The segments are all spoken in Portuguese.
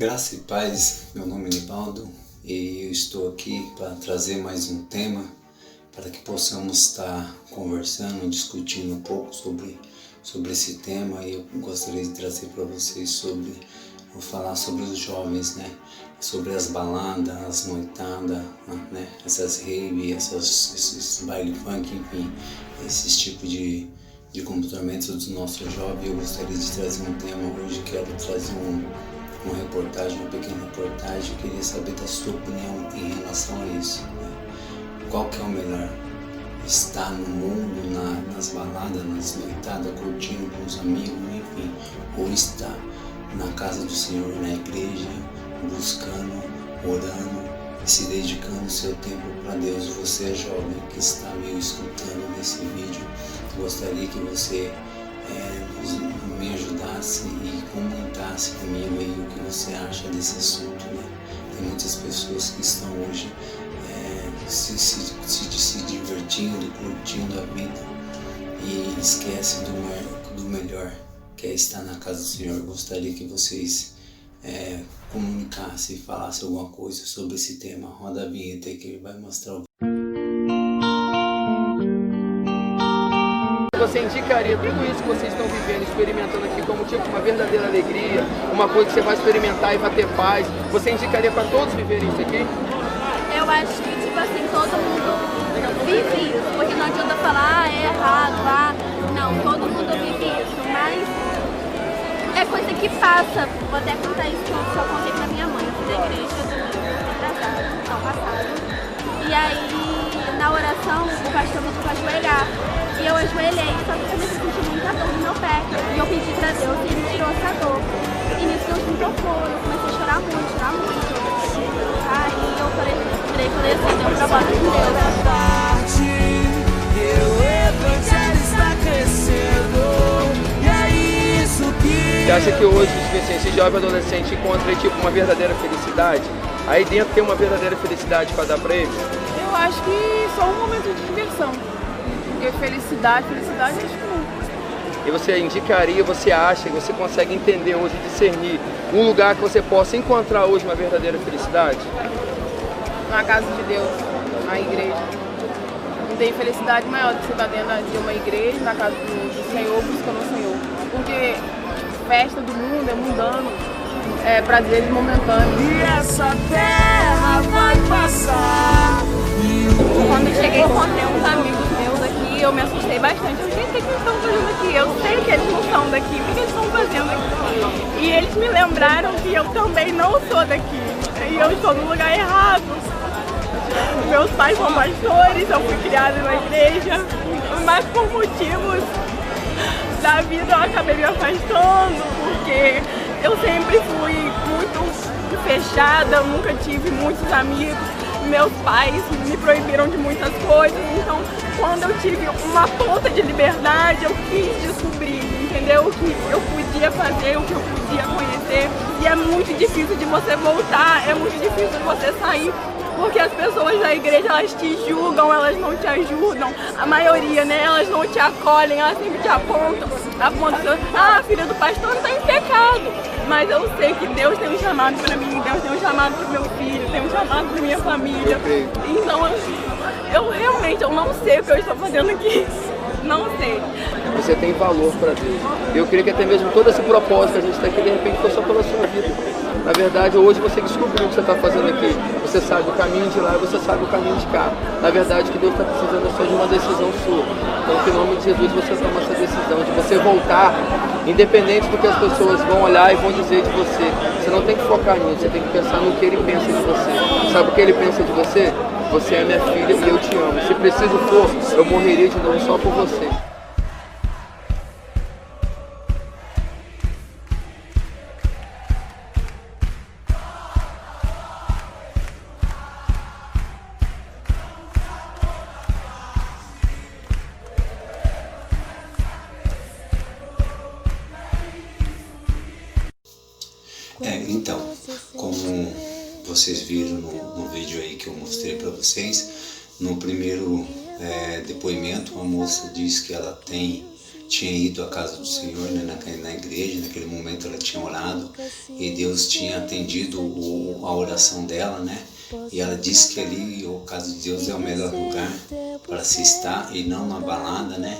Graça e paz, meu nome é Nivaldo e eu estou aqui para trazer mais um tema para que possamos estar conversando, discutindo um pouco sobre, sobre esse tema e eu gostaria de trazer para vocês sobre, vou falar sobre os jovens, né? Sobre as baladas, as noitadas, né? Essas rave, essas, esses baile funk, enfim, esses tipos de, de comportamentos dos nossos jovens. Eu gostaria de trazer um tema hoje, quero trazer um uma reportagem, uma pequena reportagem. Eu queria saber da sua opinião em relação a isso. Né? Qual que é o melhor? Estar no mundo, na, nas baladas, nas noitadas, curtindo com os amigos, enfim, ou estar na casa do Senhor, na igreja, buscando, orando, se dedicando seu tempo para Deus. Você é jovem que está me escutando nesse vídeo, gostaria que você é, me ajudasse e comentasse comigo aí o que você acha desse assunto. Né? Tem muitas pessoas que estão hoje é, se, se, se, se, divertindo, curtindo a vida e esquece do, do melhor, que é estar na casa do Senhor. Gostaria que vocês é, comunicassem e falassem alguma coisa sobre esse tema. Roda a vinheta que ele vai mostrar o você indicaria tudo isso que vocês estão vivendo, experimentando aqui como tipo uma verdadeira alegria, uma coisa que você vai experimentar e vai ter paz? Você indicaria para todos viverem isso aqui? Eu acho que, tipo assim, todo mundo vive isso, porque não adianta falar, ah, é errado, ah, não, todo mundo vive isso, mas é coisa que passa. Vou até contar isso que eu só contei pra minha mãe, fui da igreja eu ajoelhei, só que eu comecei a sentir muita dor no meu pé. E eu pedi pra Deus e ele tirou essa dor. E nisso Deus me tocou, eu comecei a chorar muito, chorar muito. Aí eu falei, falei, falei assim, deu um propósito de Deus. Você acha que hoje esse jovem adolescente encontra tipo uma verdadeira felicidade? Aí dentro tem uma verdadeira felicidade para dar para ele? Eu acho que só um momento de diversão. Porque felicidade, felicidade é tipo. E você indicaria, você acha, você consegue entender hoje, discernir um lugar que você possa encontrar hoje uma verdadeira felicidade? Na casa de Deus, na igreja. Não tem felicidade maior do que você estar dentro de uma igreja, na casa do, do Senhor, buscando o Senhor. Porque festa do mundo é mundano, é prazeres momentâneos. E essa terra vai passar. Quando cheguei, encontrei uns amigos eu me assustei bastante. Eu, gente, o que eles estão fazendo aqui? Eu sei que eles não são daqui, o que eles estão fazendo aqui? E eles me lembraram que eu também não sou daqui. E eu estou no lugar errado. Meus pais são pastores, eu fui criada na igreja, mas por motivos da vida eu acabei me afastando, porque eu sempre fui muito fechada, eu nunca tive muitos amigos meus pais me proibiram de muitas coisas, quando eu tive uma ponta de liberdade, eu quis descobrir, entendeu? O que eu podia fazer, o que eu podia conhecer. E é muito difícil de você voltar, é muito difícil de você sair porque as pessoas da igreja elas te julgam, elas não te ajudam. A maioria, né? Elas não te acolhem, elas sempre te apontam. Apontam, ah, filha do pastor não tá em pecado. Mas eu sei que Deus tem um chamado para mim, Deus tem um chamado para meu filho, tem um chamado para minha família. Então eu realmente eu não sei o que eu estou fazendo aqui. Não sei. Você tem valor para Deus. Eu queria que até mesmo todo esse propósito que a gente está aqui, de repente, foi só pela sua vida. Na verdade, hoje você descobriu o que você está fazendo aqui. Você sabe o caminho de lá e você sabe o caminho de cá. Na verdade, que Deus está precisando é só de uma decisão sua. Então, em nome de Jesus você toma essa decisão de você voltar, independente do que as pessoas vão olhar e vão dizer de você. Você não tem que focar nisso, você tem que pensar no que ele pensa de você. Sabe o que ele pensa de você? Você é minha filha e eu te amo. Se preciso for, eu morreria de novo só por você. Vocês viram no, no vídeo aí que eu mostrei para vocês, no primeiro é, depoimento a moça diz que ela tem tinha ido à casa do Senhor, né, na, na igreja, naquele momento ela tinha orado e Deus tinha atendido o, a oração dela, né? E ela disse que ali o caso de Deus é o melhor lugar para se estar e não na balada, né?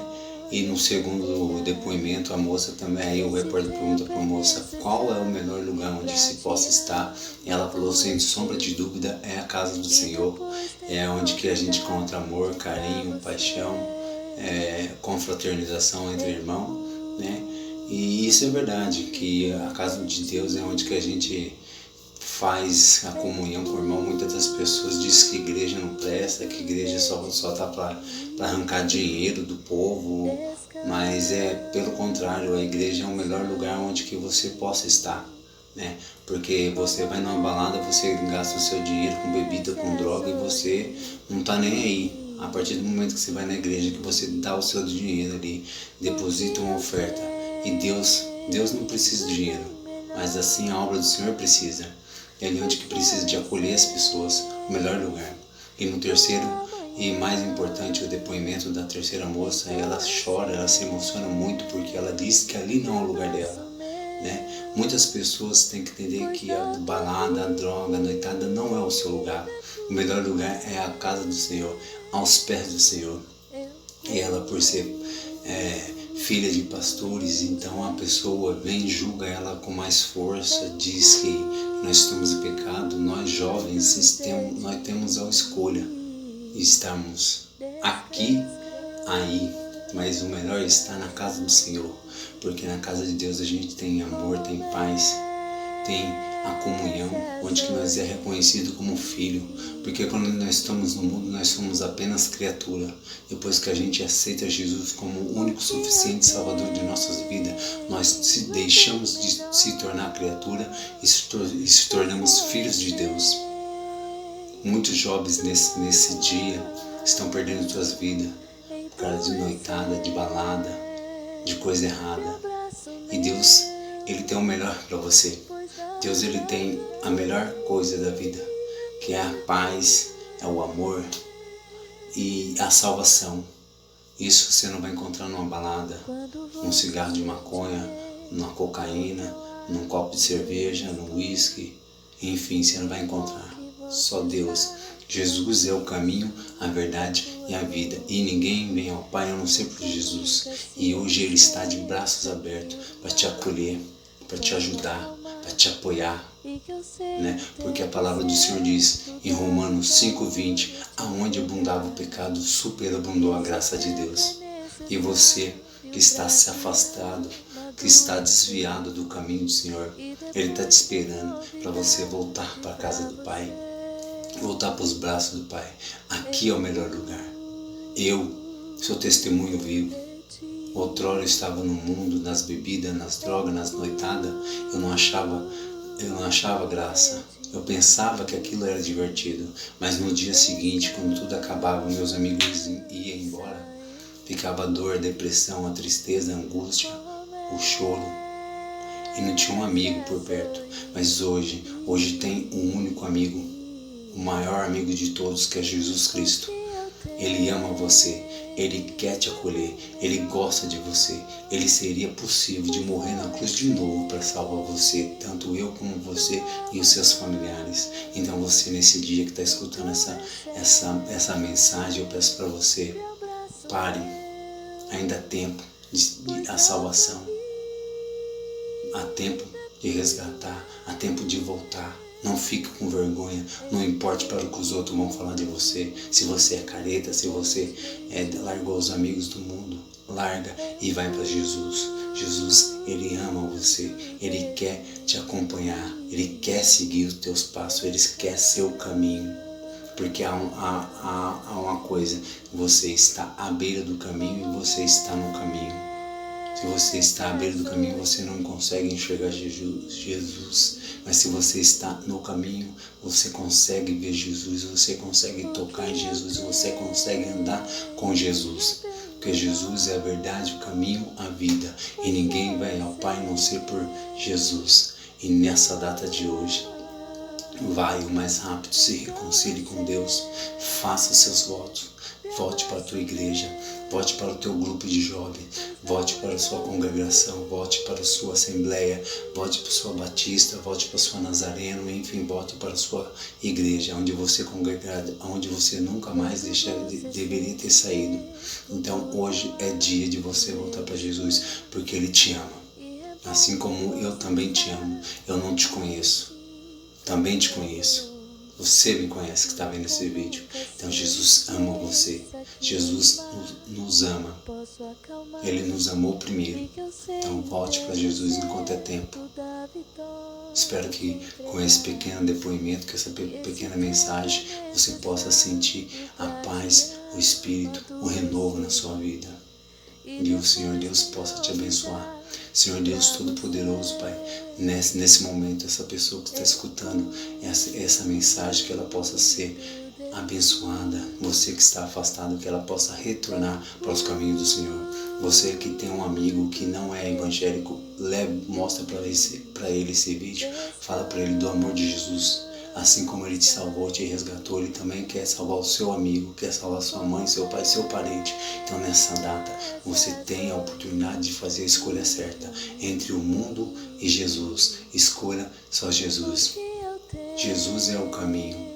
E no segundo depoimento, a moça também, aí o repórter pergunta para a moça qual é o melhor lugar onde se possa estar. E ela falou, sem sombra de dúvida, é a casa do Senhor. É onde que a gente encontra amor, carinho, paixão, é, confraternização entre irmãos, né? E isso é verdade, que a casa de Deus é onde que a gente faz a comunhão com o irmão. Muitas das pessoas dizem que igreja não presta, que igreja só só tá para arrancar dinheiro do povo, mas é pelo contrário, a igreja é o melhor lugar onde que você possa estar, né? Porque você vai numa balada, você gasta o seu dinheiro com bebida, com droga e você não tá nem aí. A partir do momento que você vai na igreja, que você dá o seu dinheiro ali, deposita uma oferta. E Deus, Deus não precisa de dinheiro, mas assim a obra do Senhor precisa. É ali onde que precisa de acolher as pessoas, o melhor lugar. E no terceiro e mais importante, o depoimento da terceira moça, ela chora, ela se emociona muito porque ela diz que ali não é o lugar dela. Né? Muitas pessoas têm que entender que a balada, a droga, a noitada não é o seu lugar. O melhor lugar é a casa do Senhor, aos pés do Senhor. E ela, por ser é, filha de pastores, então a pessoa vem julga ela com mais força, diz que nós estamos em pecado, nós jovens nós temos a escolha de estarmos aqui, aí, mas o melhor estar na casa do Senhor, porque na casa de Deus a gente tem amor, tem paz, tem a comunhão, onde que nós é reconhecido como filho, porque quando nós estamos no mundo nós somos apenas criatura. Depois que a gente aceita Jesus como o único suficiente Salvador de nossas vidas, nós deixamos de se tornar criatura e e se tornamos filhos de Deus. Muitos jovens nesse, nesse dia estão perdendo suas vidas por causa de noitada, de balada, de coisa errada. E Deus, Ele tem o melhor para você. Deus ele tem a melhor coisa da vida, que é a paz, é o amor e a salvação. Isso você não vai encontrar numa balada, num cigarro de maconha, numa cocaína, num copo de cerveja, num whisky, enfim, você não vai encontrar. Só Deus. Jesus é o caminho, a verdade e a vida. E ninguém vem ao Pai a não ser por Jesus. E hoje Ele está de braços abertos para te acolher, para te ajudar, para te apoiar. Né? Porque a palavra do Senhor diz em Romanos 5,20: aonde abundava o pecado, superabundou a graça de Deus. E você que está se afastado, que está desviado do caminho do Senhor, Ele está te esperando para você voltar para a casa do Pai, voltar para os braços do Pai. Aqui é o melhor lugar. Eu sou testemunho vivo. Outrora estava no mundo, nas bebidas, nas drogas, nas noitadas, eu não achava, eu não achava graça. Eu pensava que aquilo era divertido, mas no dia seguinte, quando tudo acabava, meus amigos iam embora, ficava a dor, a depressão, a tristeza, a angústia, o choro. E não tinha um amigo por perto. Mas hoje, hoje tem um único amigo, o maior amigo de todos, que é Jesus Cristo. Ele ama você, ele quer te acolher, Ele gosta de você. Ele seria possível de morrer na cruz de novo para salvar você, tanto eu como você e os seus familiares. Então você nesse dia que está escutando essa, essa, essa mensagem, eu peço para você, pare, ainda há tempo de, a salvação. Há tempo de resgatar, há tempo de voltar. Não fique com vergonha, não importe para o que os outros vão falar de você. Se você é careta, se você é, largou os amigos do mundo, larga e vai para Jesus. Jesus, Ele ama você, Ele quer te acompanhar, Ele quer seguir os teus passos, Ele quer seu caminho. Porque há, há, há, há uma coisa, você está à beira do caminho e você está no caminho. Se você está à beira do caminho, você não consegue enxergar Jesus. Mas se você está no caminho, você consegue ver Jesus, você consegue tocar em Jesus, você consegue andar com Jesus. Porque Jesus é a verdade, o caminho, a vida. E ninguém vai ao Pai não ser por Jesus. E nessa data de hoje, vai o mais rápido, se reconcilie com Deus, faça seus votos, Volte para a tua igreja, volte para o teu grupo de jovens, volte para a sua congregação, volte para a sua assembleia, volte para a sua batista, volte para a sua nazareno, enfim, volte para a sua igreja, onde você congregado, onde você nunca mais deixar, de, deveria ter saído. Então hoje é dia de você voltar para Jesus, porque Ele te ama. Assim como eu também te amo, eu não te conheço, também te conheço. Você me conhece que está vendo esse vídeo. Então Jesus ama você. Jesus nos ama. Ele nos amou primeiro. Então volte para Jesus enquanto é tempo. Espero que com esse pequeno depoimento, com essa pequena mensagem, você possa sentir a paz, o Espírito, o renovo na sua vida. E o Senhor Deus possa te abençoar. Senhor Deus Todo-Poderoso, Pai, nesse, nesse momento, essa pessoa que está escutando essa, essa mensagem, que ela possa ser abençoada. Você que está afastado, que ela possa retornar para os caminhos do Senhor. Você que tem um amigo que não é evangélico, leve, mostra para ele, ele esse vídeo, fala para ele do amor de Jesus Assim como ele te salvou, te resgatou, ele também quer salvar o seu amigo, quer salvar sua mãe, seu pai, seu parente. Então nessa data você tem a oportunidade de fazer a escolha certa entre o mundo e Jesus. Escolha só Jesus. Jesus é o caminho.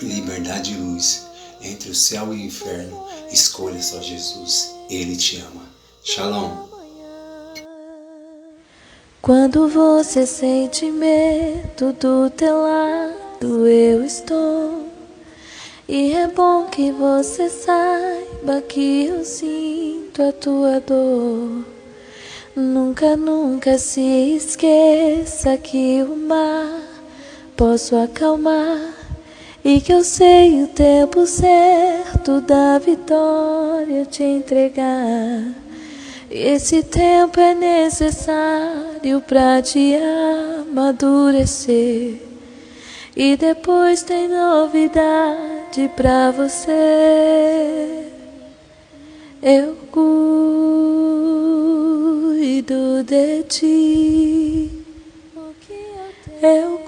Liberdade e luz. Entre o céu e o inferno, escolha só Jesus. Ele te ama. Shalom. Quando você sente medo do teu lado, eu estou. E é bom que você saiba que eu sinto a tua dor. Nunca, nunca se esqueça que o mar posso acalmar e que eu sei o tempo certo da vitória te entregar. Esse tempo é necessário para te amadurecer. E depois tem novidade para você. Eu cuido de ti. Eu